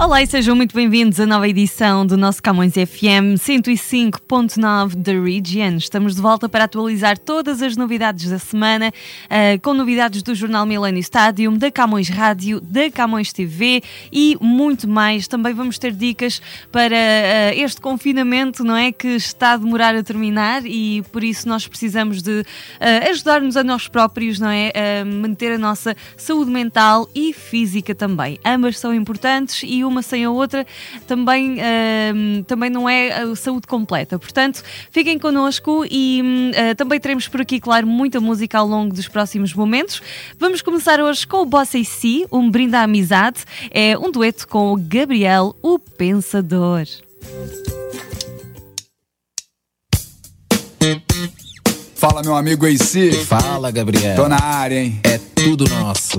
Olá e sejam muito bem-vindos à nova edição do nosso Camões FM 105.9 da Region. Estamos de volta para atualizar todas as novidades da semana, uh, com novidades do Jornal Millennium Stadium, da Camões Rádio, da Camões TV e muito mais. Também vamos ter dicas para uh, este confinamento, não é? Que está a demorar a terminar e por isso nós precisamos de uh, ajudar-nos a nós próprios, não é? Manter a nossa saúde mental e física também. Ambas são importantes e uma sem a outra também, uh, também não é a saúde completa. Portanto, fiquem connosco e uh, também teremos por aqui, claro, muita música ao longo dos próximos momentos. Vamos começar hoje com o Bossa e Si, um brinde à amizade. É um dueto com o Gabriel, o Pensador. Fala, meu amigo AC. Fala, Gabriel. Tô na área, hein? É tudo nosso.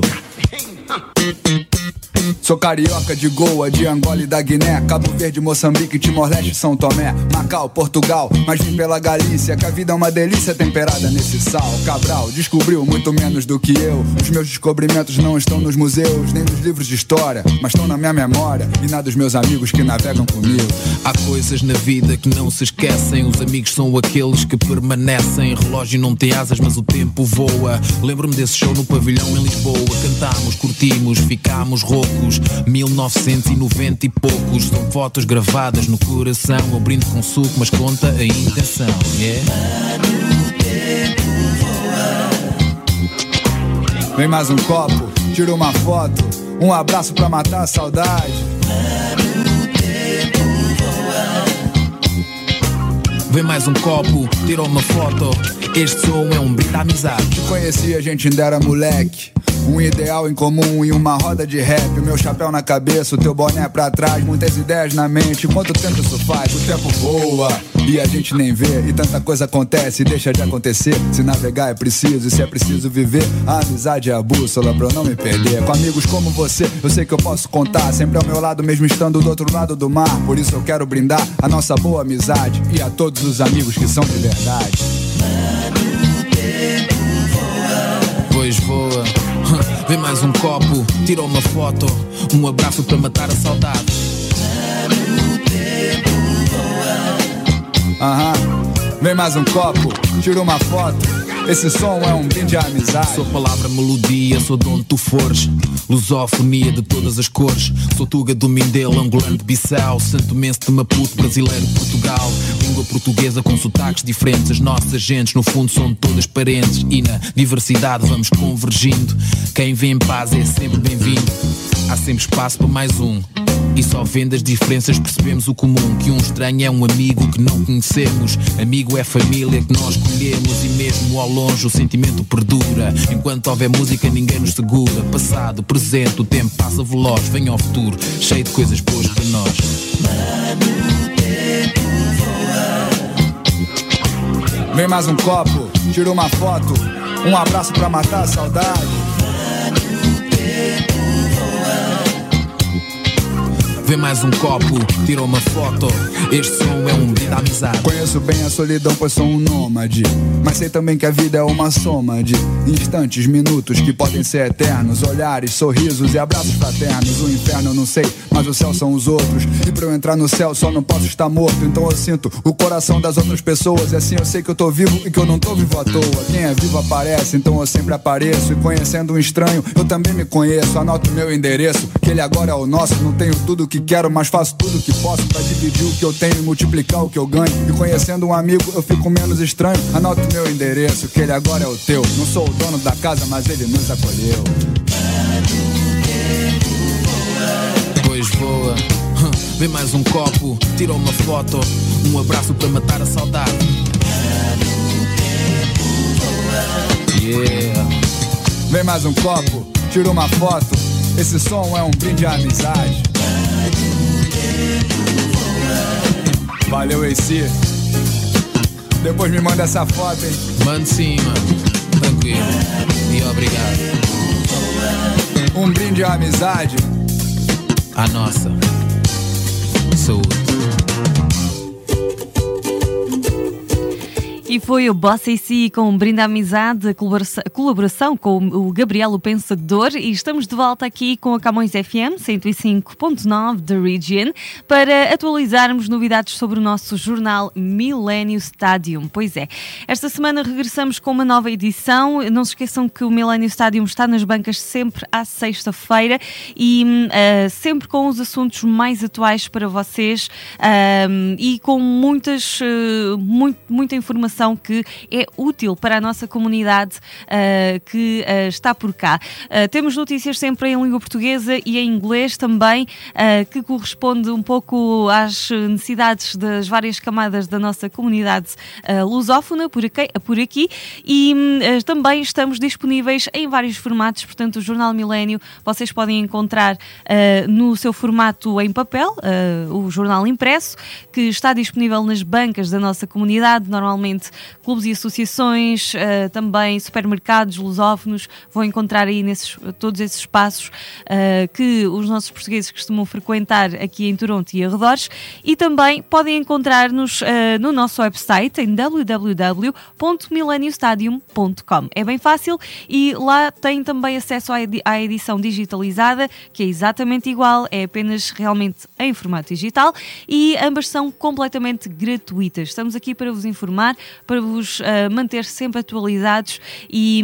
Sou carioca de Goa, de Angola e da Guiné, Cabo Verde, Moçambique, Timor-Leste, São Tomé, Macau, Portugal, mas vim pela Galícia, que a vida é uma delícia temperada nesse sal. Cabral descobriu muito menos do que eu. Os meus descobrimentos não estão nos museus, nem nos livros de história, mas estão na minha memória e na dos meus amigos que navegam comigo. Há coisas na vida que não se esquecem. Os amigos são aqueles que permanecem. Relógio não tem asas, mas o tempo voa. Lembro-me desse show no pavilhão em Lisboa. Cantámos, curtimos, ficámos roucos. 1990 e poucos. São fotos gravadas no coração. Eu brindo com suco, mas conta a intenção. Yeah? Vem mais um copo, tira uma foto, um abraço pra matar a saudade. Vem mais um copo, tira uma foto. Este som é um brinde à amizade. Te conheci, a gente ainda era moleque. Um ideal em comum e uma roda de rap. Meu chapéu na cabeça, o teu boné pra trás. Muitas ideias na mente. Quanto tempo isso faz? O tempo voa e a gente nem vê. E tanta coisa acontece e deixa de acontecer. Se navegar é preciso e se é preciso viver, a amizade é a bússola pra eu não me perder. Com amigos como você, eu sei que eu posso contar. Sempre ao meu lado, mesmo estando do outro lado do mar. Por isso eu quero brindar a nossa boa amizade e a todos os amigos que são de verdade. Vem mais um copo, tira uma foto. Um abraço para matar a saudade. Aham. Vem mais um copo, tira uma foto. Esse som é um brinde à amizade. Sou palavra, melodia, sou de onde tu fores. Lusofonia de todas as cores. Sou Tuga do Mindelo, angolano de Bissau. Santo Mense de Maputo, brasileiro de Portugal. Língua portuguesa com sotaques diferentes. As nossas gentes, no fundo, são todas parentes. E na diversidade vamos convergindo. Quem vem em paz é sempre bem-vindo. Há sempre espaço para mais um. E só vendo as diferenças percebemos o comum Que um estranho é um amigo que não conhecemos Amigo é família que nós escolhemos E mesmo ao longe o sentimento perdura Enquanto houver música ninguém nos segura Passado, presente, o tempo passa veloz Vem ao futuro, cheio de coisas boas para nós Vem mais um copo, tira uma foto. Um abraço pra matar a saudade. Vem mais um copo, tira uma foto Este som é um à amizade Conheço bem a solidão, pois sou um nômade. Mas sei também que a vida é uma soma de instantes, minutos que podem ser eternos. Olhares, sorrisos e abraços fraternos. O inferno eu não sei, mas o céu são os outros. E pra eu entrar no céu só não posso estar morto. Então eu sinto o coração das outras pessoas. E assim eu sei que eu tô vivo e que eu não tô vivo à toa. Quem é vivo aparece, então eu sempre apareço. E conhecendo um estranho, eu também me conheço. Anoto meu endereço, que ele agora é o nosso. Não tenho tudo o que quero, mas faço tudo o que posso pra dividir o que eu tenho e multiplicar o que eu ganho. E conhecendo um amigo, eu fico menos estranho. Anoto meu endereço, que ele agora é o teu. Não sou o dono da casa, mas ele nos acolheu. Depois voa Hum, Vem mais um copo, tira uma foto Um abraço para matar a saudade Yeah Vem mais um copo, tira uma foto. Esse som é um brinde à amizade. Valeu, AC. Depois me manda essa foto, hein? Sim, mano. Tranquilo. E obrigado. Um brinde à amizade. A nossa. Saúde. E foi o Boss AC com um brinde à amizade, a colaboração, com o Gabriel o Pensador e estamos de volta aqui com a Camões FM 105.9 da Region para atualizarmos novidades sobre o nosso jornal Millennium Stadium. Pois é, esta semana regressamos com uma nova edição. Não se esqueçam que o Millennium Stadium está nas bancas sempre à sexta-feira e uh, sempre com os assuntos mais atuais para vocês uh, e com muitas, uh, muito, muita informação informação que é útil para a nossa comunidade uh, que uh, está por cá. Uh, temos notícias sempre em língua portuguesa e em inglês também, que corresponde um pouco às necessidades das várias camadas da nossa comunidade lusófona por aqui, por aqui e também estamos disponíveis em vários formatos, portanto o Jornal Milênio vocês podem encontrar no seu formato em papel, o jornal impresso, que está disponível nas bancas da nossa comunidade, normalmente clubes e associações, uh, também supermercados lusófonos, vão encontrar aí nesses, todos esses espaços uh, que os nossos portugueses costumam frequentar aqui em Toronto e arredores e também podem encontrar-nos uh, no nosso website em www.millenniumstadium.com. É bem fácil e lá tem também acesso à edição digitalizada, que é exatamente igual, é apenas realmente em formato digital e ambas são completamente gratuitas. Estamos aqui para vos informar, para vos uh, manter sempre atualizados e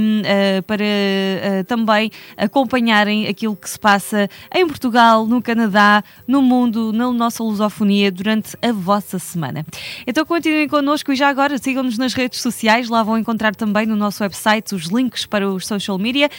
uh, para uh, também acompanharem aquilo que se passa em Portugal, no Canadá, no mundo, na nossa lusofonia durante a vossa semana. Então continuem connosco e já agora sigam-nos nas redes sociais, lá vão encontrar também no nosso website os links para os social media.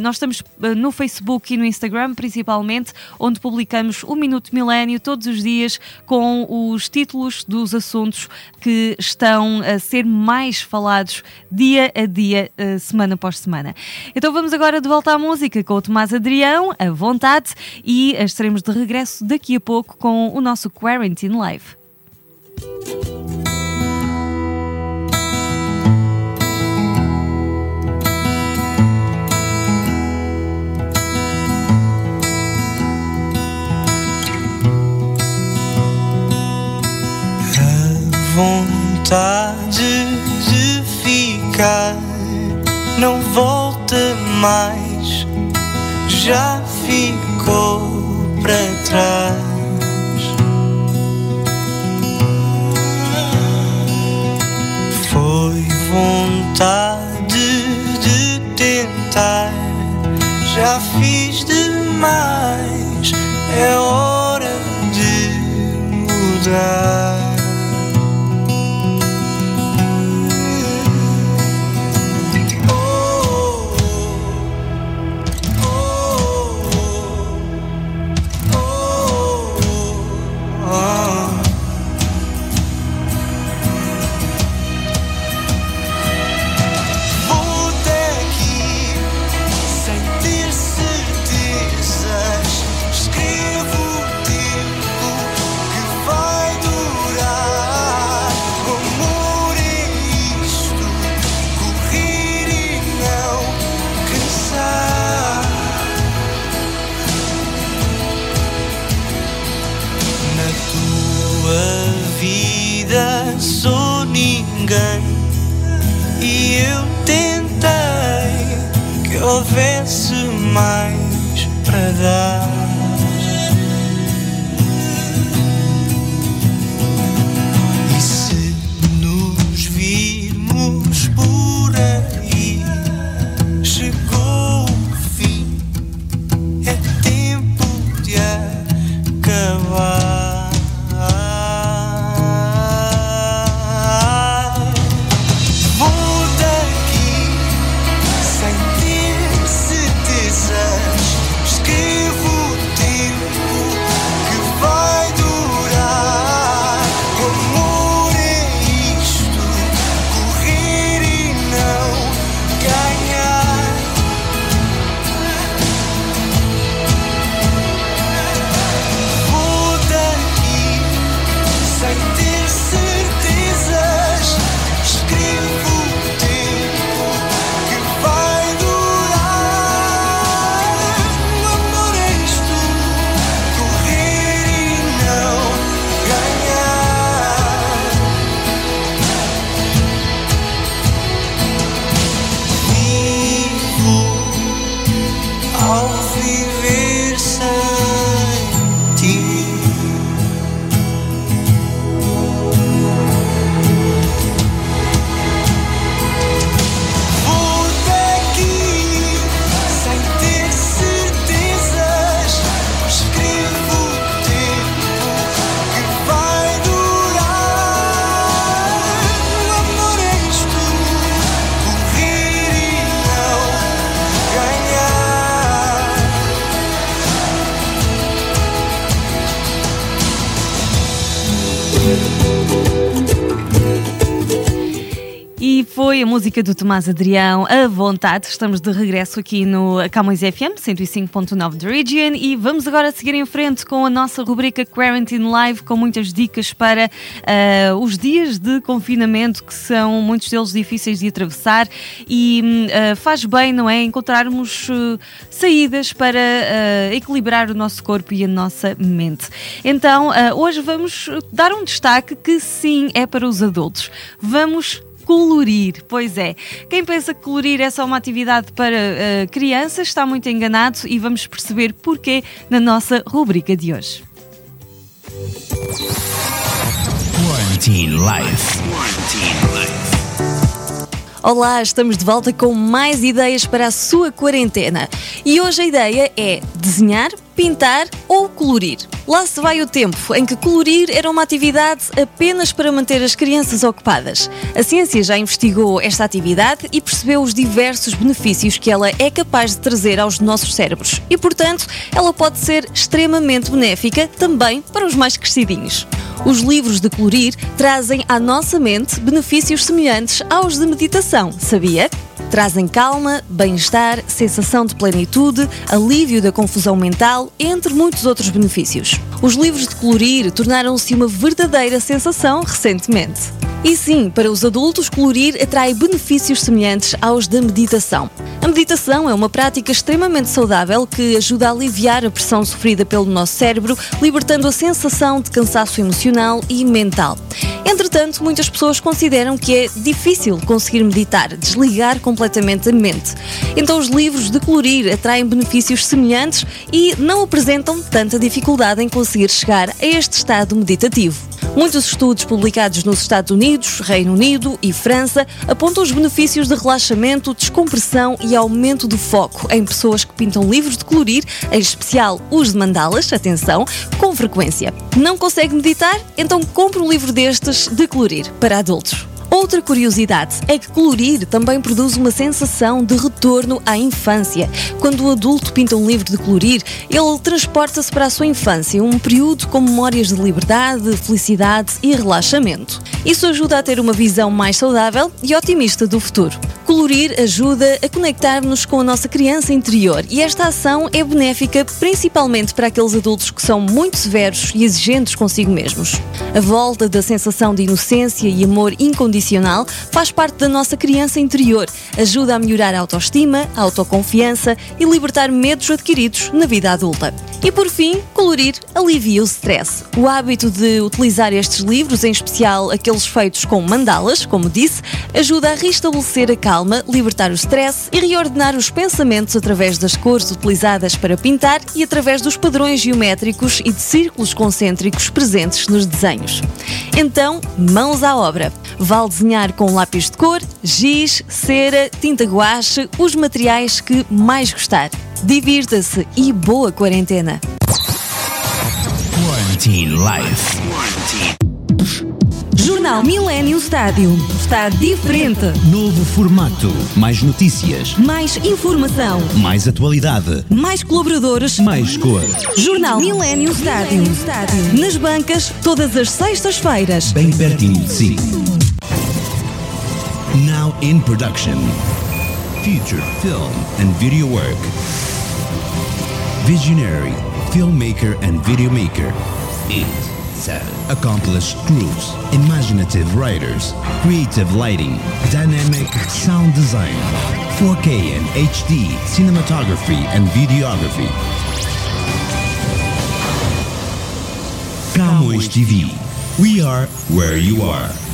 nós estamos no Facebook e no Instagram, principalmente, onde publicamos o Minuto Milênio todos os dias com os títulos dos assuntos que estão a ser mais falados dia a dia, eh, semana após semana. Então vamos agora de volta à música com o Tomás Adrião, a vontade, e estaremos de regresso daqui a pouco com o nosso Quarantine Live. I'll see música do Tomás Adrião, A Vontade. Estamos de regresso aqui no Camões FM 105.9 da Region e vamos agora seguir em frente com a nossa rubrica Quarantine Live com muitas dicas para uh, os dias de confinamento que são muitos deles difíceis de atravessar e uh, faz bem, não é? Encontrarmos uh, saídas para equilibrar o nosso corpo e a nossa mente. Então, hoje vamos dar um destaque que sim é para os adultos. Vamos colorir. Pois é, quem pensa que colorir é só uma atividade para uh, crianças está muito enganado e vamos perceber porquê na nossa rubrica de hoje. Quarantine Life. Quarantine Life. Olá, estamos de volta com mais ideias para a sua quarentena. E hoje a ideia é desenhar, pintar ou colorir. Lá se vai o tempo em que colorir era uma atividade apenas para manter as crianças ocupadas. A ciência já investigou esta atividade e percebeu os diversos benefícios que ela é capaz de trazer aos nossos cérebros. E, portanto, ela pode ser extremamente benéfica também para os mais crescidinhos. Os livros de colorir trazem à nossa mente benefícios semelhantes aos de meditação, sabia? Trazem calma, bem-estar, sensação de plenitude, alívio da confusão mental, entre muitos outros benefícios. Os livros de colorir tornaram-se uma verdadeira sensação recentemente. E sim, para os adultos, colorir atrai benefícios semelhantes aos da meditação. A meditação é uma prática extremamente saudável que ajuda a aliviar a pressão sofrida pelo nosso cérebro, libertando a sensação de cansaço emocional e mental. Entretanto, muitas pessoas consideram que é difícil conseguir meditar, desligar completamente a mente. Então, os livros de colorir atraem benefícios semelhantes e não apresentam tanta dificuldade em conseguir chegar a este estado meditativo. Muitos estudos publicados nos Estados Unidos, Reino Unido e França apontam os benefícios de relaxamento, descompressão e aumento do foco em pessoas que pintam livros de colorir, em especial os de mandalas, atenção, com frequência. Não consegue meditar? Então compre um livro destes de colorir para adultos. Outra curiosidade é que colorir também produz uma sensação de retorno à infância. Quando o adulto pinta um livro de colorir, ele transporta-se para a sua infância, um período com memórias de liberdade, felicidade e relaxamento. Isso ajuda a ter uma visão mais saudável e otimista do futuro. Colorir ajuda a conectar-nos com a nossa criança interior e esta ação é benéfica principalmente para aqueles adultos que são muito severos e exigentes consigo mesmos. A volta da sensação de inocência e amor incondicional faz parte da nossa criança interior, ajuda a melhorar a autoestima, a autoconfiança e libertar medos adquiridos na vida adulta. E por fim, colorir alivia o stress. O hábito de utilizar estes livros, em especial aqueles feitos com mandalas, como disse, ajuda a restabelecer a calma, libertar o stress e reordenar os pensamentos através das cores utilizadas para pintar e através dos padrões geométricos e de círculos concêntricos presentes nos desenhos. Então, mãos à obra. Vale desenhar com lápis de cor, giz, cera, tinta guache, os materiais que mais gostar. Divirta-se e boa quarentena. Quarantine Life. Jornal Millennium Stádio está diferente. Novo formato. Mais notícias. Mais informação. Mais atualidade. Mais colaboradores. Mais cor. Jornal Millennium Stádio Nas bancas, todas as sextas-feiras. Bem pertinho sim. Now in production. future film and video work. Visionary, filmmaker and videomaker. It. Accomplished crews, imaginative writers, creative lighting, dynamic sound design, 4K and HD cinematography and videography. Camões TV. We are where you are.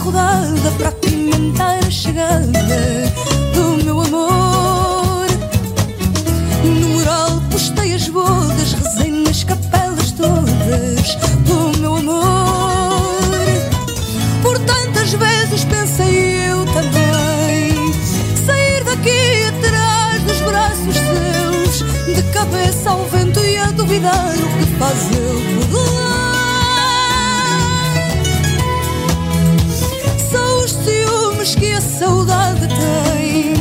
Saia saudade tem.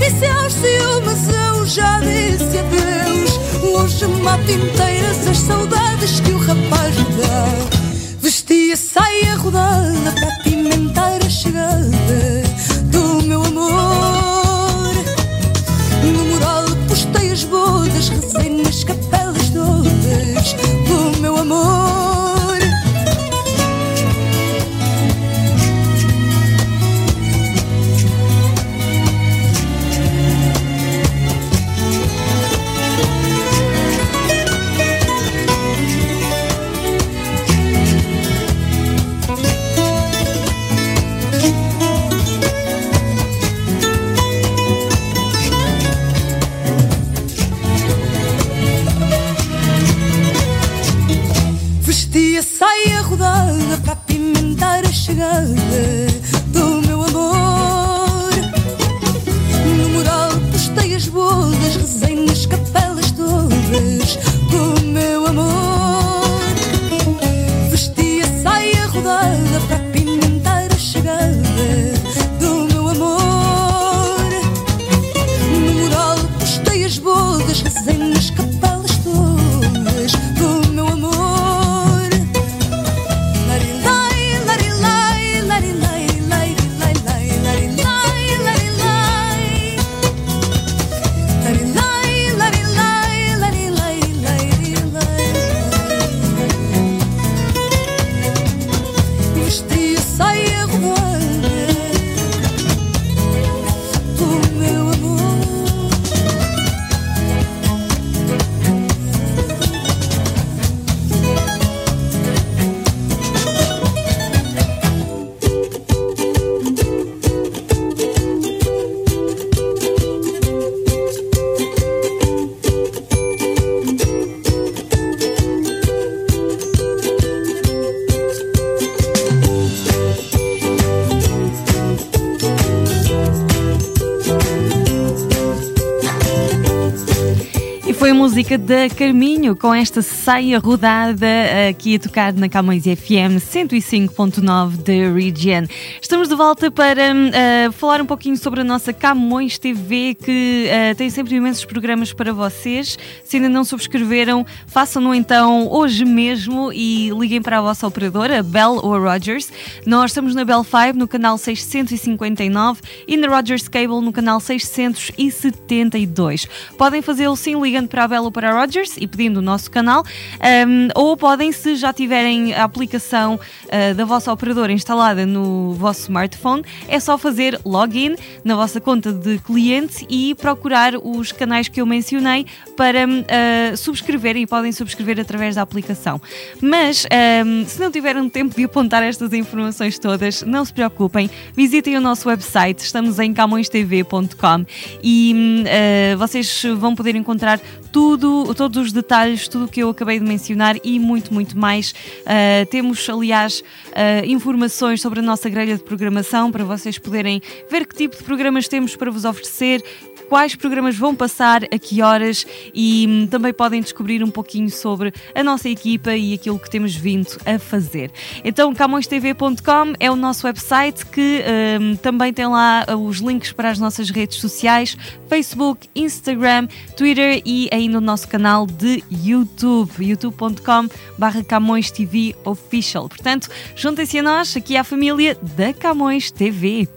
E se aos ciúmes eu já disse adeus, hoje mato inteiras as saudades que o rapaz me dá. Vestia saia rodada para apimentar a chegada do meu amor. No mural postei as bodas, música da Carminho com esta saia rodada aqui a tocar na Camões FM 105.9 da Region. Estamos de volta para uh, falar um pouquinho sobre a nossa Camões TV que uh, tem sempre imensos programas para vocês. Se ainda não subscreveram, façam-no então hoje mesmo e liguem para a vossa operadora, Bell ou Rogers. Nós estamos na Bell 5 no canal 659 e na Rogers Cable no canal 672. Podem fazê-lo sim ligando para a Bell para Rogers e pedindo o nosso canal, um, ou podem, se já tiverem a aplicação uh, da vossa operadora instalada no vosso smartphone, é só fazer login na vossa conta de cliente e procurar os canais que eu mencionei para uh, subscreverem e podem subscrever através da aplicação. Mas um, se não tiverem tempo de apontar estas informações todas, não se preocupem, visitem o nosso website, estamos em camõestv.com e uh, vocês vão poder encontrar tudo, todos os detalhes, tudo o que eu acabei de mencionar e muito, muito mais. Uh, temos, aliás, uh, informações sobre a nossa grelha de programação para vocês poderem ver que tipo de programas temos para vos oferecer, quais programas vão passar, a que horas e hum, também podem descobrir um pouquinho sobre a nossa equipa e aquilo que temos vindo a fazer. Então, camõestv.com é o nosso website que hum, também tem lá os links para as nossas redes sociais, Facebook, Instagram, Twitter e ainda o nosso canal de YouTube, youtube.com barra Camões TV Official. Portanto, juntem-se a nós, aqui à família da Camões TV.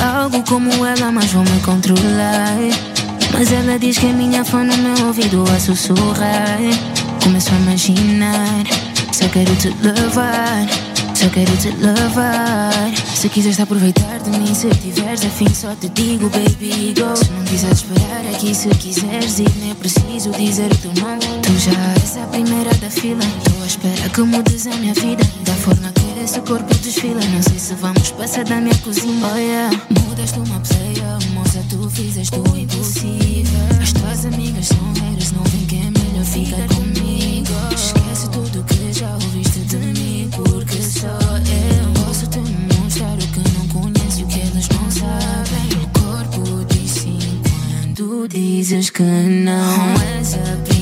Algo como ela, mas vou me controlar. Mas ela diz que é minha fã no meu ouvido a sussurrar. Começo a imaginar, só quero te levar. Só quero te levar. Se quiseres aproveitar de mim, se tiveres afim, só te digo, baby, go. Se não quiseres esperar aqui, se quiseres ir, nem preciso dizer o teu nome. Tu já és a primeira da fila. Tô à espera que mudes a minha vida. Da forma que esse corpo desfila. Não sei se vamos passar da minha cozinha. Oh yeah, mudaste uma player, moça, tu fizeste o impossível. As tuas amigas são haters, não vem que é melhor ficar comigo. Esquece tudo que já ouviste de mim, porque só eu posso te mostrar o que não conheço e o que eles não sabem. O corpo diz sim quando dizes que não és a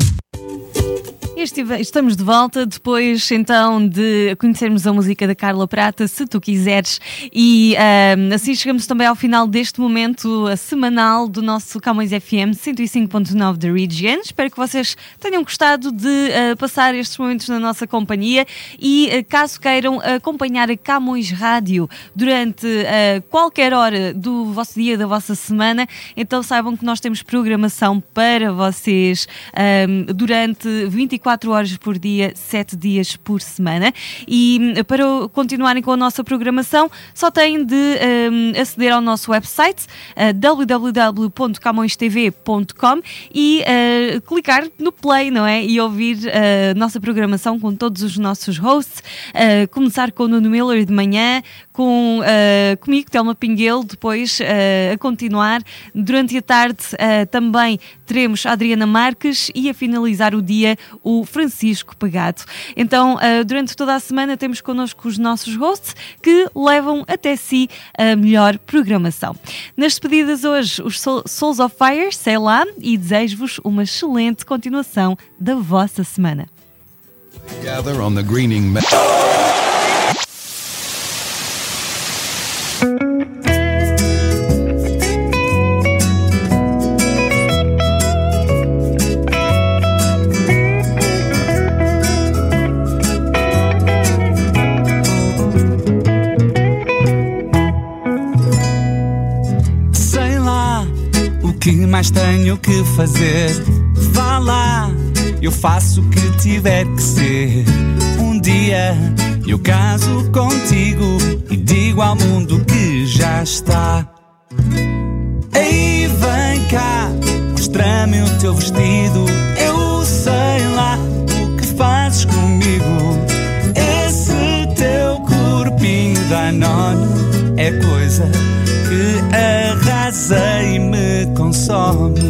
Estamos de volta depois então de conhecermos a música da Carla Prata, se tu quiseres, e ahm, assim chegamos também ao final deste momento a semanal do nosso Camões FM 105.9 da Region. Espero que vocês tenham gostado de ah, passar estes momentos na nossa companhia e ah, caso queiram acompanhar a Camões Rádio durante ah, qualquer hora do vosso dia, da vossa semana, então saibam que nós temos programação para vocês ahm, durante 24 24 horas por dia, 7 dias por semana. E hum, para continuarem com a nossa programação, só têm de um, aceder ao nosso website uh, www.camõestv.com e uh, clicar no play, não é? E ouvir a uh, nossa programação com todos os nossos hosts. Uh, começar com o Nuno Miller de manhã, com uh, comigo, Telma Pinguelo, depois uh, a continuar. Durante a tarde uh, também teremos a Adriana Marques e a finalizar o dia o Francisco Pegado. Então, durante toda a semana temos connosco os nossos hosts que levam até si a melhor programação. Nas despedidas hoje, os Souls of Fire, sei lá, e desejo-vos uma excelente continuação da vossa semana. Gather on the greening mais tenho que fazer? Vá lá, eu faço o que tiver que ser. Um dia eu caso contigo e digo ao mundo que já está. Ei, vem cá, mostra-me o teu vestido. Eu sei lá o que fazes comigo. Esse teu corpinho danone é coisa que arrasa e me consome.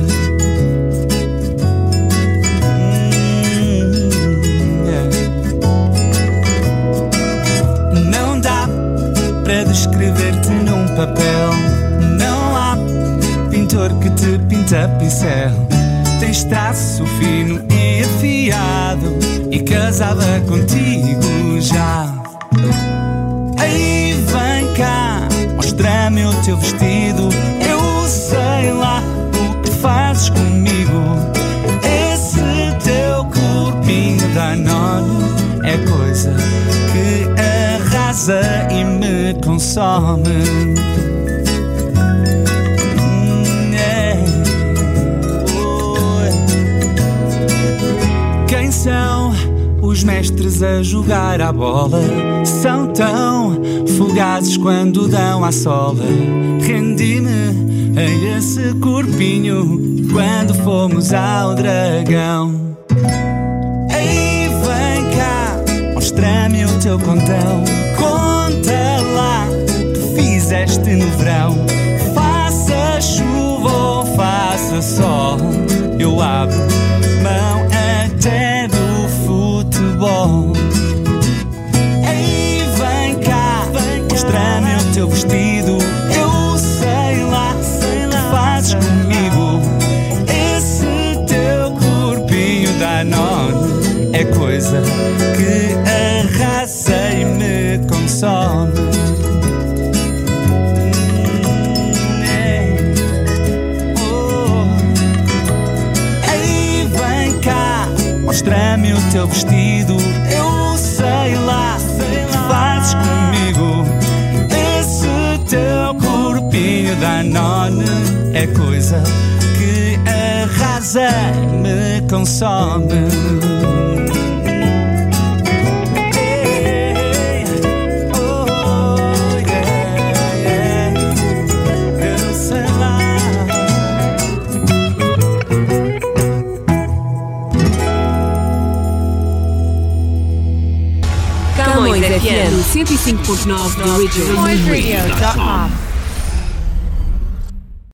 escrever-te num papel. Não há pintor que te pinta pincel. Tens traço fino e afiado e casada contigo já. Aí vem cá, mostra-me o teu vestido. Coisa que arrasa e me consome. Hum, é. Quem são os mestres a jogar a bola? São tão fugazes quando dão a sola. Rendi-me a esse corpinho quando fomos ao dragão. O teu contão fizeste no verão. Faça chuva ou faça sol, eu abro mão até do futebol. Ei, vem cá, mostra-me o teu vestido. Eu sei lá, sei lá, fazes comigo. Esse teu corpinho da é coisa arrasa, me consome. FM 105.9 The Original.